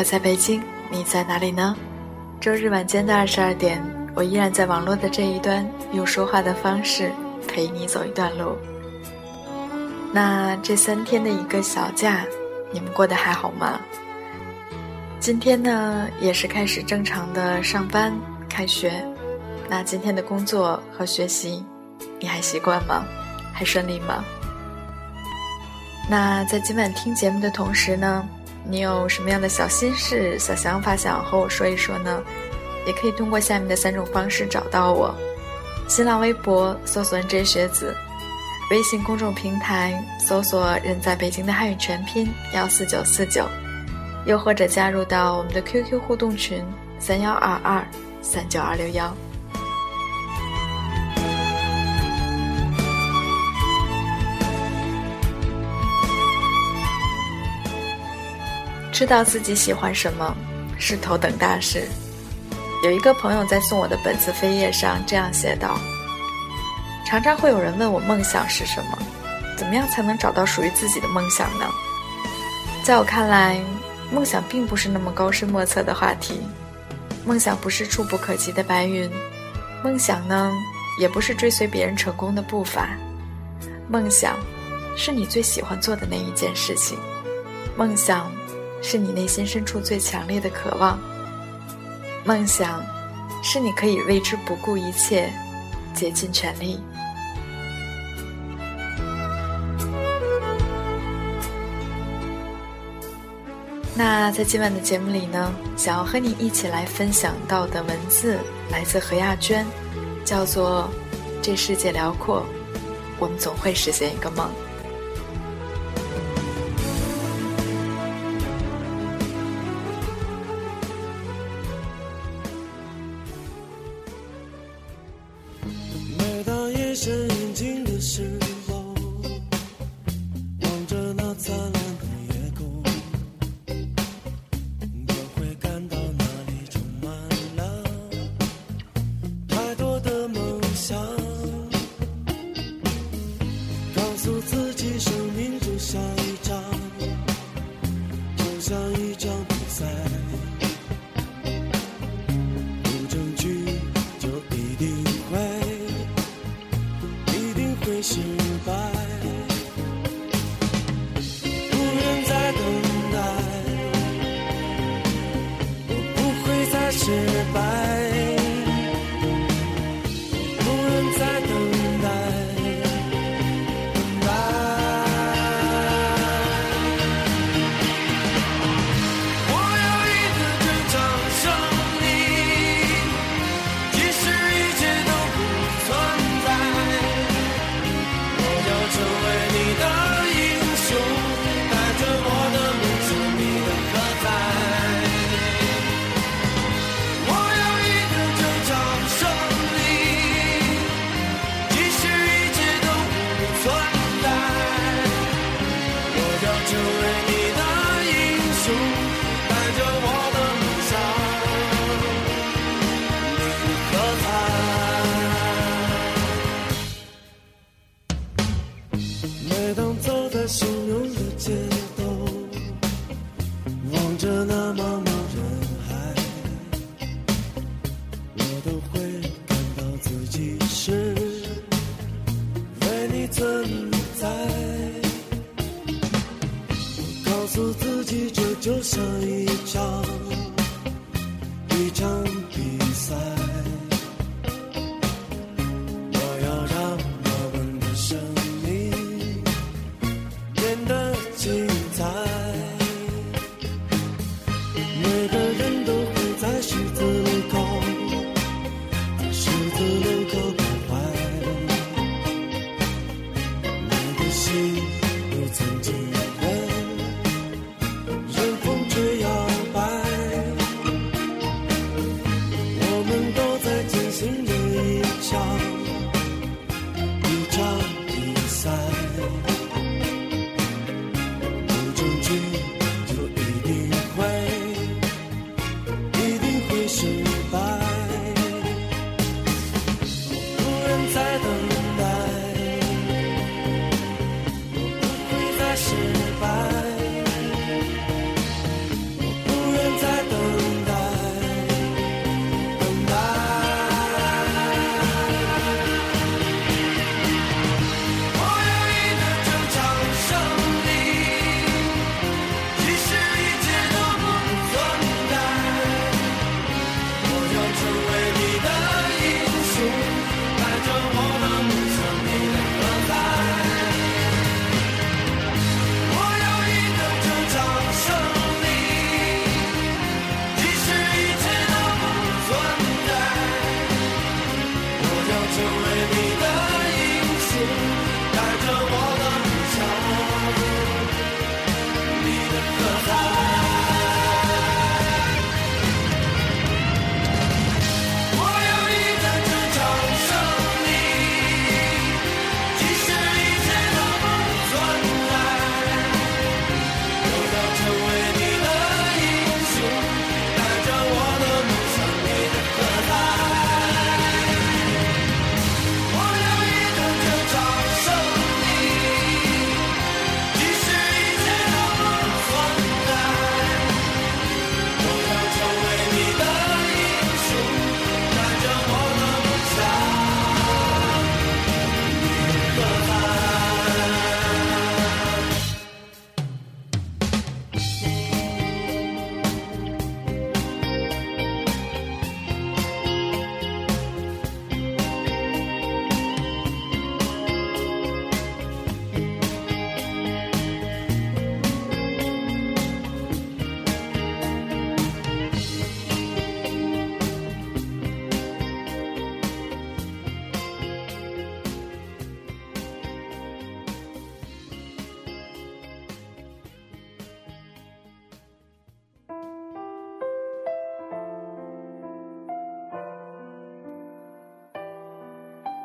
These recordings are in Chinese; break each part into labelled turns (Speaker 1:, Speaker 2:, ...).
Speaker 1: 我在北京，你在哪里呢？周日晚间的二十二点，我依然在网络的这一端，用说话的方式陪你走一段路。那这三天的一个小假，你们过得还好吗？今天呢，也是开始正常的上班、开学。那今天的工作和学习，你还习惯吗？还顺利吗？那在今晚听节目的同时呢？你有什么样的小心事、小想法想要和我说一说呢？也可以通过下面的三种方式找到我：新浪微博搜索 “nj 学子”，微信公众平台搜索“人在北京”的汉语全拼幺四九四九，又或者加入到我们的 QQ 互动群三幺二二三九二六幺。知道自己喜欢什么是头等大事。有一个朋友在送我的本子扉页上这样写道：“常常会有人问我梦想是什么，怎么样才能找到属于自己的梦想呢？”在我看来，梦想并不是那么高深莫测的话题，梦想不是触不可及的白云，梦想呢，也不是追随别人成功的步伐，梦想，是你最喜欢做的那一件事情，梦想。是你内心深处最强烈的渴望。梦想，是你可以为之不顾一切，竭尽全力。那在今晚的节目里呢，想要和你一起来分享到的文字来自何亚娟，叫做《这世界辽阔，我们总会实现一个梦》。
Speaker 2: 着那茫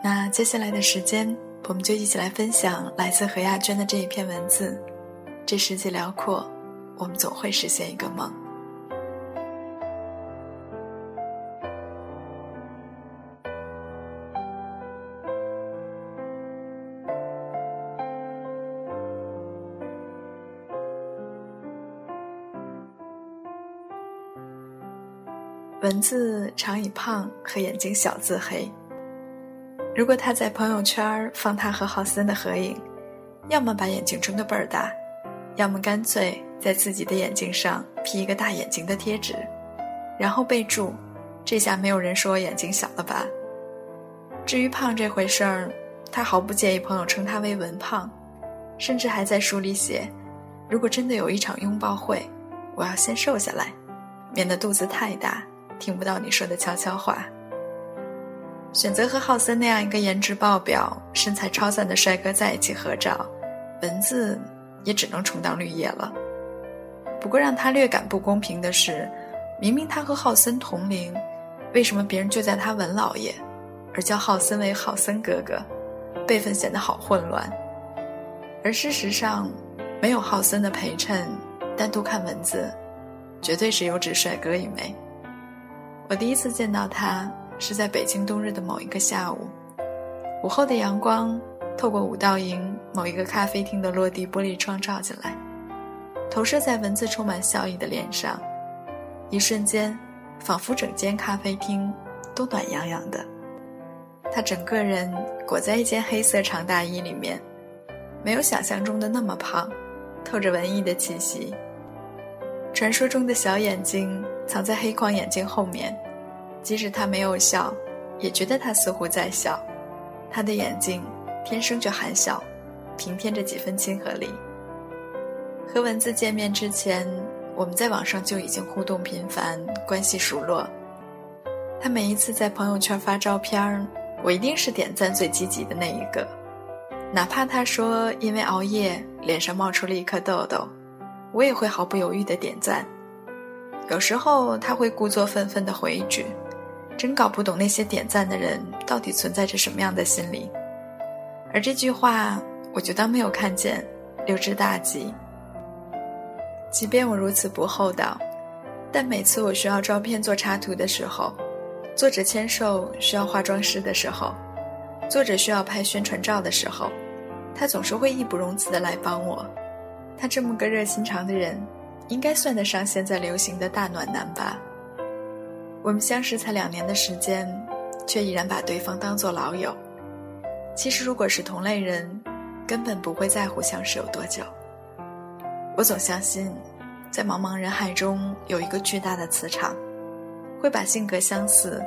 Speaker 3: 那接下来的时间，我们就一起来分享来自何亚娟的这一篇文字。这世界辽阔，我们总会实现一个梦。文字常以胖和眼睛小自黑。如果他在朋友圈放他和浩森的合影，要么把眼睛睁得倍儿大，要么干脆在自己的眼睛上 P 一个大眼睛的贴纸，然后备注：“这下没有人说我眼睛小了吧？”至于胖这回事儿，他毫不介意朋友称他为文胖，甚至还在书里写：“如果真的有一场拥抱会，我要先瘦下来，免得肚子太大，听不到你说的悄悄话。”选择和浩森那样一个颜值爆表、身材超赞的帅哥在一起合照，文字也只能充当绿叶了。不过让他略感不公平的是，明明他和浩森同龄，为什么别人就叫他文老爷，而叫浩森为浩森哥哥，辈分显得好混乱。而事实上，没有浩森的陪衬，单独看文字，绝对是优质帅哥一枚。我第一次见到他。是在北京冬日的某一个下午，午后的阳光透过五道营某一个咖啡厅的落地玻璃窗照进来，投射在文字充满笑意的脸上，一瞬间，仿佛整间咖啡厅都暖洋洋的。他整个人裹在一件黑色长大衣里面，没有想象中的那么胖，透着文艺的气息，传说中的小眼睛藏在黑框眼镜后面，即使他没有笑，也觉得他似乎在笑。他的眼睛天生就含笑，平添着几分亲和力。和文字见面之前，我们在网上就已经互动频繁，关系熟络。他每一次在朋友圈发照片我一定是点赞最积极的那一个，哪怕他说因为熬夜脸上冒出了一颗痘痘，我也会毫不犹豫的点赞。有时候他会故作愤愤的回一句：“真搞不懂那些点赞的人到底存在着什么样的心理。”而这句话我就当没有看见，溜之大吉。即便我如此不厚道，但每次我需要照片做插图的时候，作者签售需要化妆师的时候，作者需要拍宣传照的时候，他总是会义不容辞的来帮我。他这么个热心肠的人，应该算得上现在流行的大暖男吧？我们相识才两年的时间，却依然把对方当作老友。其实，如果是同类人，根本不会在乎相识有多久。我总相信，在茫茫人海中有一个巨大的磁场，会把性格相似、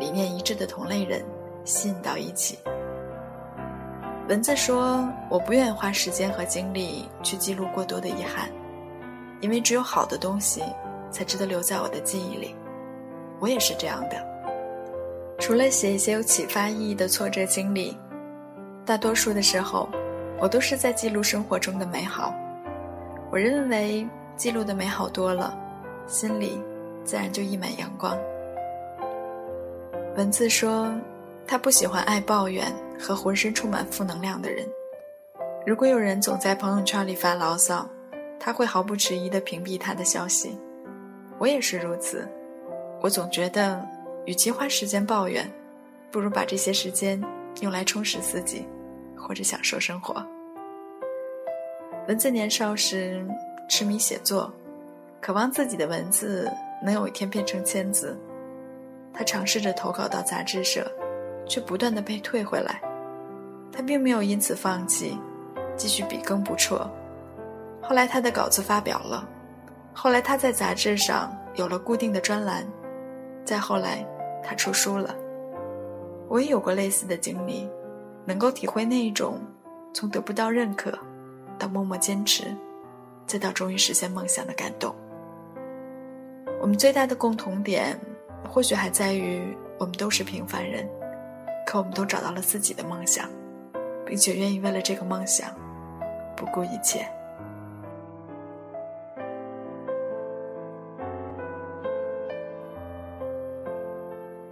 Speaker 3: 理念一致的同类人吸引到一起。文字说：“我不愿意花时间和精力去记录过多的遗憾，因为只有好的东西才值得留在我的记忆里。”我也是这样的。除了写一些有启发意义的挫折经历，大多数的时候，我都是在记录生活中的美好。我认为记录的美好多了，心里自然就溢满阳光。文字说，他不喜欢爱抱怨和浑身充满负能量的人。如果有人总在朋友圈里发牢骚，他会毫不迟疑地屏蔽他的消息。我也是如此。我总觉得，与其花时间抱怨，不如把这些时间用来充实自己，或者享受生活。文字年少时痴迷写作，渴望自己的文字能有一天变成千字。他尝试着投稿到杂志社，却不断的被退回来。他并没有因此放弃，继续笔耕不辍。后来他的稿子发表了，后来他在杂志上有了固定的专栏，再后来他出书了。我也有过类似的经历，能够体会那一种从得不到认可。到默默坚持，再到终于实现梦想的感动。我们最大的共同点，或许还在于我们都是平凡人，可我们都找到了自己的梦想，并且愿意为了这个梦想不顾一切。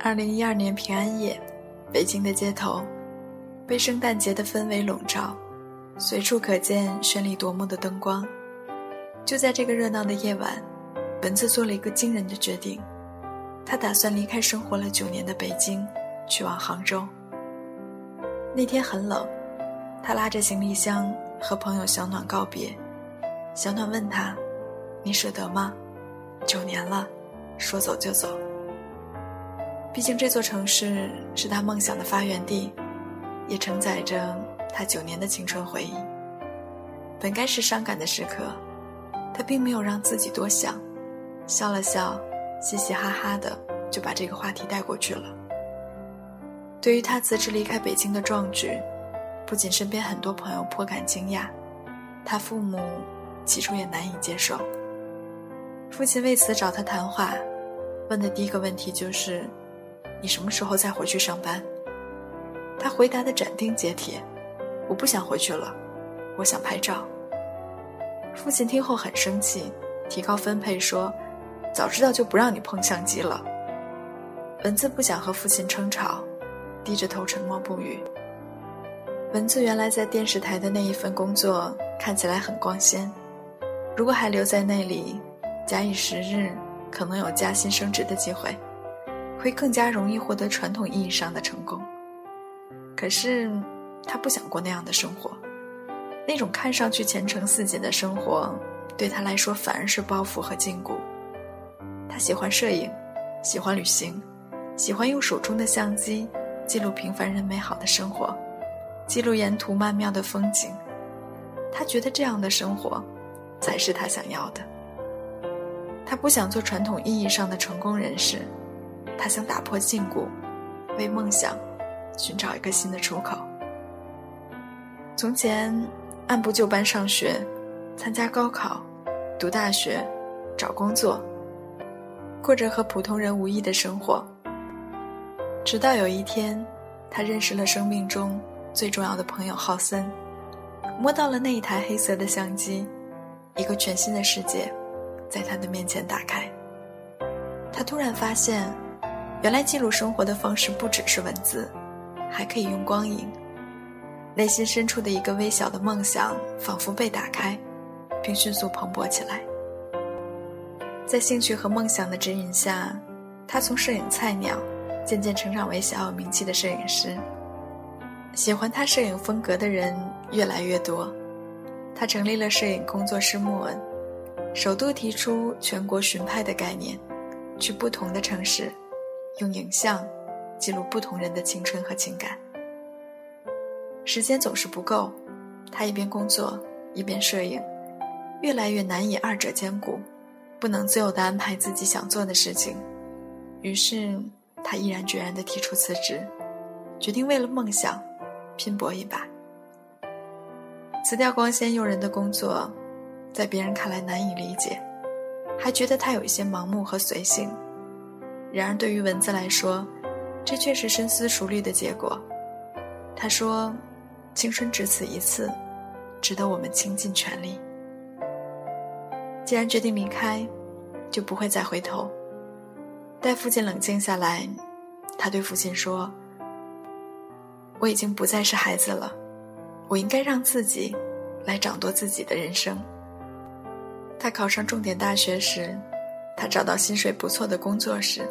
Speaker 3: 二零一二年平安夜，北京的街头被圣诞节的氛围笼罩。随处可见绚丽夺目的灯光。就在这个热闹的夜晚，文字做了一个惊人的决定，他打算离开生活了九年的北京，去往杭州。那天很冷，他拉着行李箱和朋友小暖告别。小暖问他：“你舍得吗？九年了，说走就走。毕竟这座城市是他梦想的发源地，也承载着……”他九年的青春回忆，本该是伤感的时刻，他并没有让自己多想，笑了笑，嘻嘻哈哈的就把这个话题带过去了。对于他辞职离开北京的壮举，不仅身边很多朋友颇感惊讶，他父母起初也难以接受。父亲为此找他谈话，问的第一个问题就是：“你什么时候再回去上班？”他回答的斩钉截铁。我不想回去了，我想拍照。父亲听后很生气，提高分配说：“早知道就不让你碰相机了。”文字不想和父亲争吵，低着头沉默不语。文字原来在电视台的那一份工作看起来很光鲜，如果还留在那里，假以时日，可能有加薪升职的机会，会更加容易获得传统意义上的成功。可是。他不想过那样的生活，那种看上去前程似锦的生活，对他来说反而是包袱和禁锢。他喜欢摄影，喜欢旅行，喜欢用手中的相机记录平凡人美好的生活，记录沿途曼妙的风景。他觉得这样的生活，才是他想要的。他不想做传统意义上的成功人士，他想打破禁锢，为梦想寻找一个新的出口。从前按部就班上学，参加高考，读大学，找工作，过着和普通人无异的生活。直到有一天，他认识了生命中最重要的朋友浩森，摸到了那一台黑色的相机，一个全新的世界在他的面前打开。他突然发现，原来记录生活的方式不只是文字，还可以用光影。内心深处的一个微小的梦想仿佛被打开，并迅速蓬勃起来。在兴趣和梦想的指引下，他从摄影菜鸟。渐渐成长为小有名气的摄影师，喜欢他摄影风格的人越来越多。他成立了摄影工作室木恩，首度提出全国巡拍的概念，去不同的城市，用影像记录不同人的青春和情感。时间总是不够，他一边工作一边摄影，越来越难以二者兼顾，不能自由地安排自己想做的事情，于是。他毅然决然地提出辞职，决定为了梦想拼搏一把。辞掉光鲜诱人的工作，在别人看来难以理解，还觉得他有一些盲目和随性。然而对于文字来说，这却是深思熟虑的结果。他说：“青春只此一次，值得我们倾尽全力。既然决定离开，就不会再回头。”待父亲冷静下来，他对父亲说：“我已经不再是孩子了，我应该让自己来掌舵自己的人生。”他考上重点大学时，他找到薪水不错的工作时，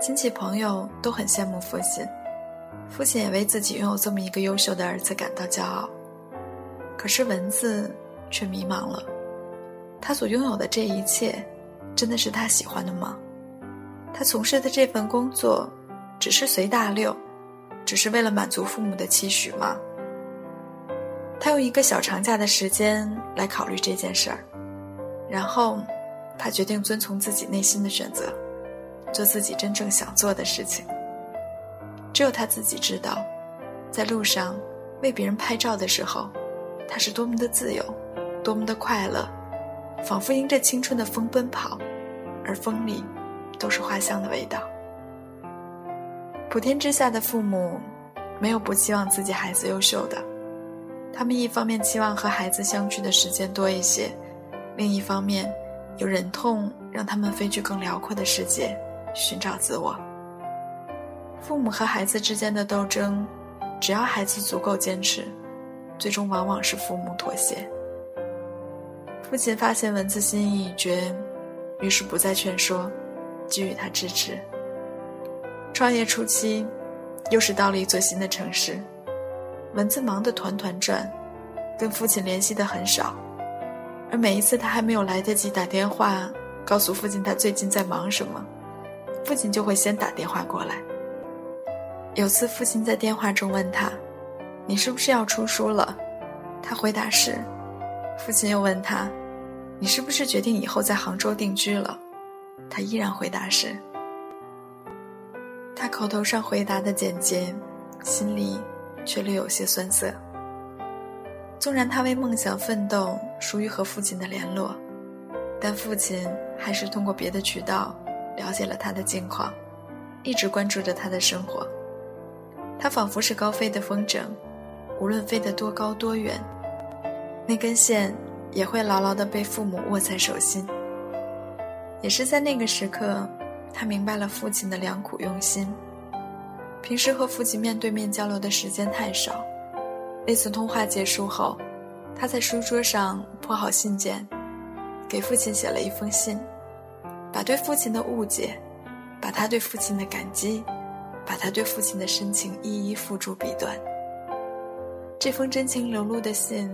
Speaker 3: 亲戚朋友都很羡慕父亲，父亲也为自己拥有这么一个优秀的儿子感到骄傲。可是文字却迷茫了，他所拥有的这一切，真的是他喜欢的吗？他从事的这份工作，只是随大流，只是为了满足父母的期许吗？他用一个小长假的时间来考虑这件事儿，然后，他决定遵从自己内心的选择，做自己真正想做的事情。只有他自己知道，在路上为别人拍照的时候，他是多么的自由，多么的快乐，仿佛迎着青春的风奔跑，而风里。都是花香的味道。普天之下的父母，没有不希望自己孩子优秀的。他们一方面期望和孩子相聚的时间多一些，另一方面，又忍痛让他们飞去更辽阔的世界，寻找自我。父母和孩子之间的斗争，只要孩子足够坚持，最终往往是父母妥协。父亲发现文字心意已决，于是不再劝说。给予他支持。创业初期，又是到了一座新的城市，文字忙得团团转，跟父亲联系的很少。而每一次他还没有来得及打电话告诉父亲他最近在忙什么，父亲就会先打电话过来。有次父亲在电话中问他：“你是不是要出书了？”他回答是。父亲又问他：“你是不是决定以后在杭州定居了？”他依然回答是。他口头上回答的简洁，心里却略有些酸涩。纵然他为梦想奋斗，疏于和父亲的联络，但父亲还是通过别的渠道了解了他的近况，一直关注着他的生活。他仿佛是高飞的风筝，无论飞得多高多远，那根线也会牢牢地被父母握在手心。也是在那个时刻，他明白了父亲的良苦用心。平时和父亲面对面交流的时间太少，那次通话结束后，他在书桌上铺好信件，给父亲写了一封信，把对父亲的误解，把他对父亲的感激，把他对父亲的深情一一付诸笔端。这封真情流露的信，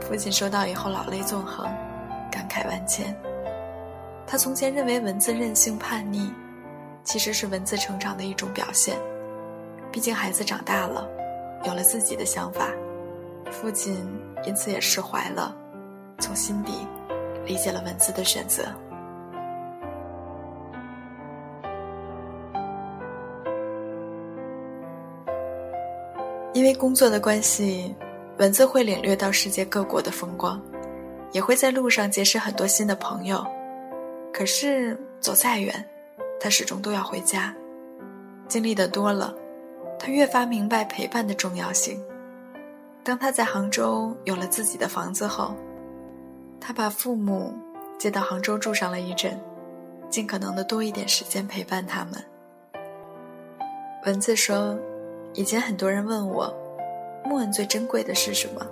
Speaker 3: 父亲收到以后老泪纵横，感慨万千。他从前认为文字任性叛逆，其实是文字成长的一种表现。毕竟孩子长大了，有了自己的想法，父亲因此也释怀了，从心底理解了文字的选择。因为工作的关系，文字会领略到世界各国的风光，也会在路上结识很多新的朋友。可是走再远，他始终都要回家。经历的多了，他越发明白陪伴的重要性。当他在杭州有了自己的房子后，他把父母接到杭州住上了一阵，尽可能的多一点时间陪伴他们。文字说。以前很多人问我，木恩最珍贵的是什么？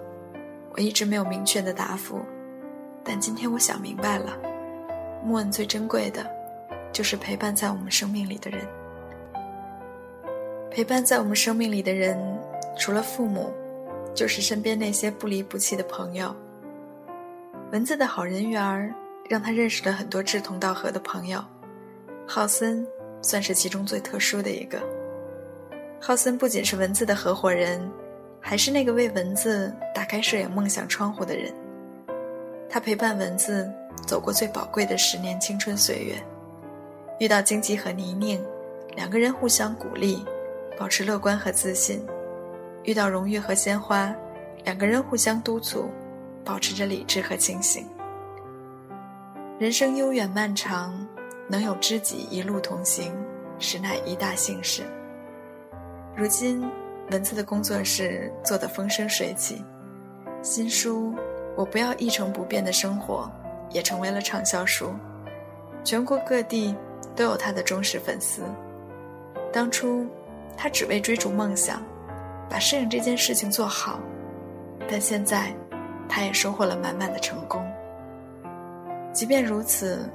Speaker 3: 我一直没有明确的答复，但今天我想明白了，木恩最珍贵的，就是陪伴在我们生命里的人。陪伴在我们生命里的人，除了父母，就是身边那些不离不弃的朋友。文字的好人缘儿，让他认识了很多志同道合的朋友，浩森算是其中最特殊的一个。浩森不仅是文字的合伙人，还是那个为文字打开摄影梦想窗户的人。他陪伴文字走过最宝贵的十年青春岁月，遇到荆棘和泥泞，两个人互相鼓励，保持乐观和自信；遇到荣誉和鲜花，两个人互相督促，保持着理智和清醒。人生悠远漫长，能有知己一路同行，实乃一大幸事。如今，文字的工作室做得风生水起，新书《我不要一成不变的生活》也成为了畅销书，全国各地都有他的忠实粉丝。当初，他只为追逐梦想，把摄影这件事情做好，但现在，他也收获了满满的成功。即便如此，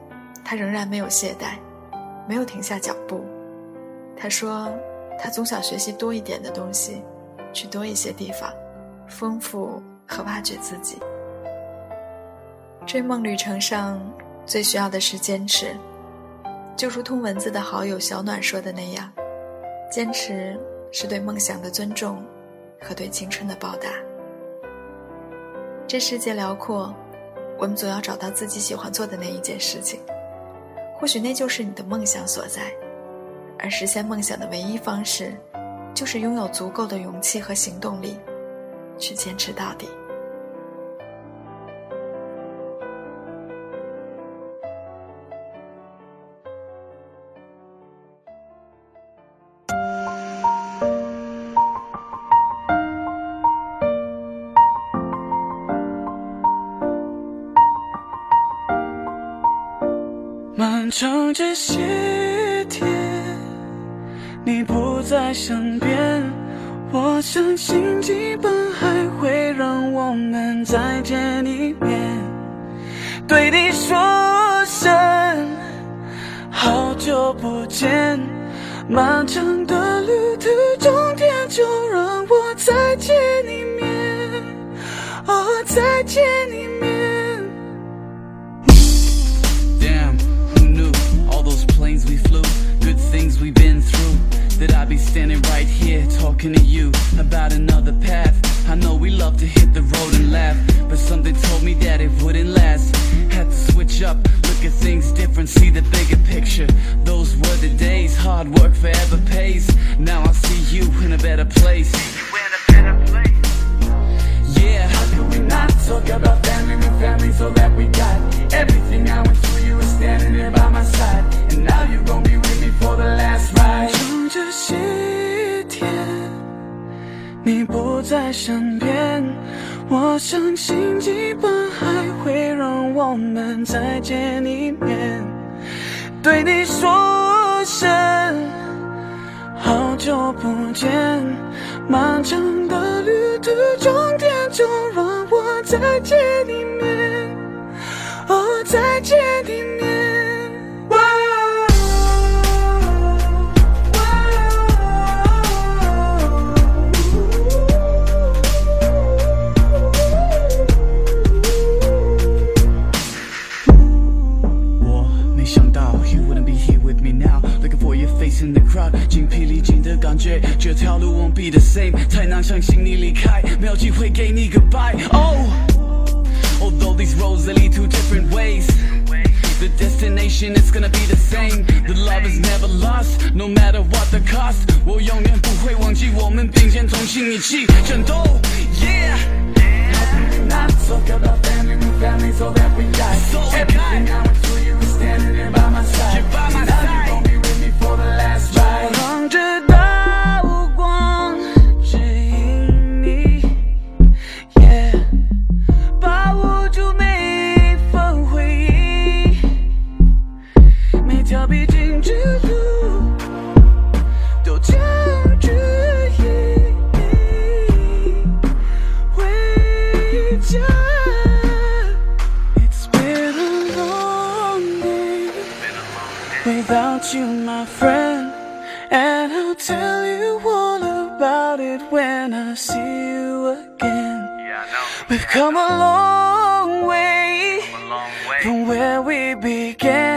Speaker 3: 他仍然没有懈怠，没有停下脚步。他说。他总想学习多一点的东西，去多一些地方，丰富和挖掘自己。追梦旅程上最需要的是坚持，就如同文字的好友小暖说的那样，坚持是对梦想的尊重和对青春的报答。这世界辽阔，我们总要找到自己喜欢做的那一件事情，或许那就是你的梦想所在。而实现梦想的唯一方式，就是拥有足够的勇气和行动力，去坚持到底。
Speaker 4: 漫长这些在身边，我相信基本还会让我们再见一面。对你说声好久不见，漫长的旅途终点就让我再见一面，哦，再见一面。Damn, who knew all those planes we flew, good things we've been through. That I'd be standing right here talking to you about another path. I know we love to hit the road and laugh, but something told me that it wouldn't last. Had to switch up, look at things different, see the bigger picture. Those were the days, hard work forever pays. Now I see you in a better place. Yeah, how can we not talk about family when family's all that we got? Everything 在身边，我相信基本还会让我们再见一面。对你说声好久不见，漫长的旅途终点就让我再见一面，哦，再见一面。精疲力尽的感觉这条路 won't be the same，太难相信你离开，没有机会给你 goodbye。Oh，although these roads they lead to different ways，the destination。is gonna be the same. The love is never lost, no matter what the cost. 我永远不会忘记我们并肩同行一起战斗。Yeah. Not so good of family, with family, so that we die. So Everything I went through, you were standing there without you, my friend. And I'll tell you all about it when I see you again. We've come a long way from where we began.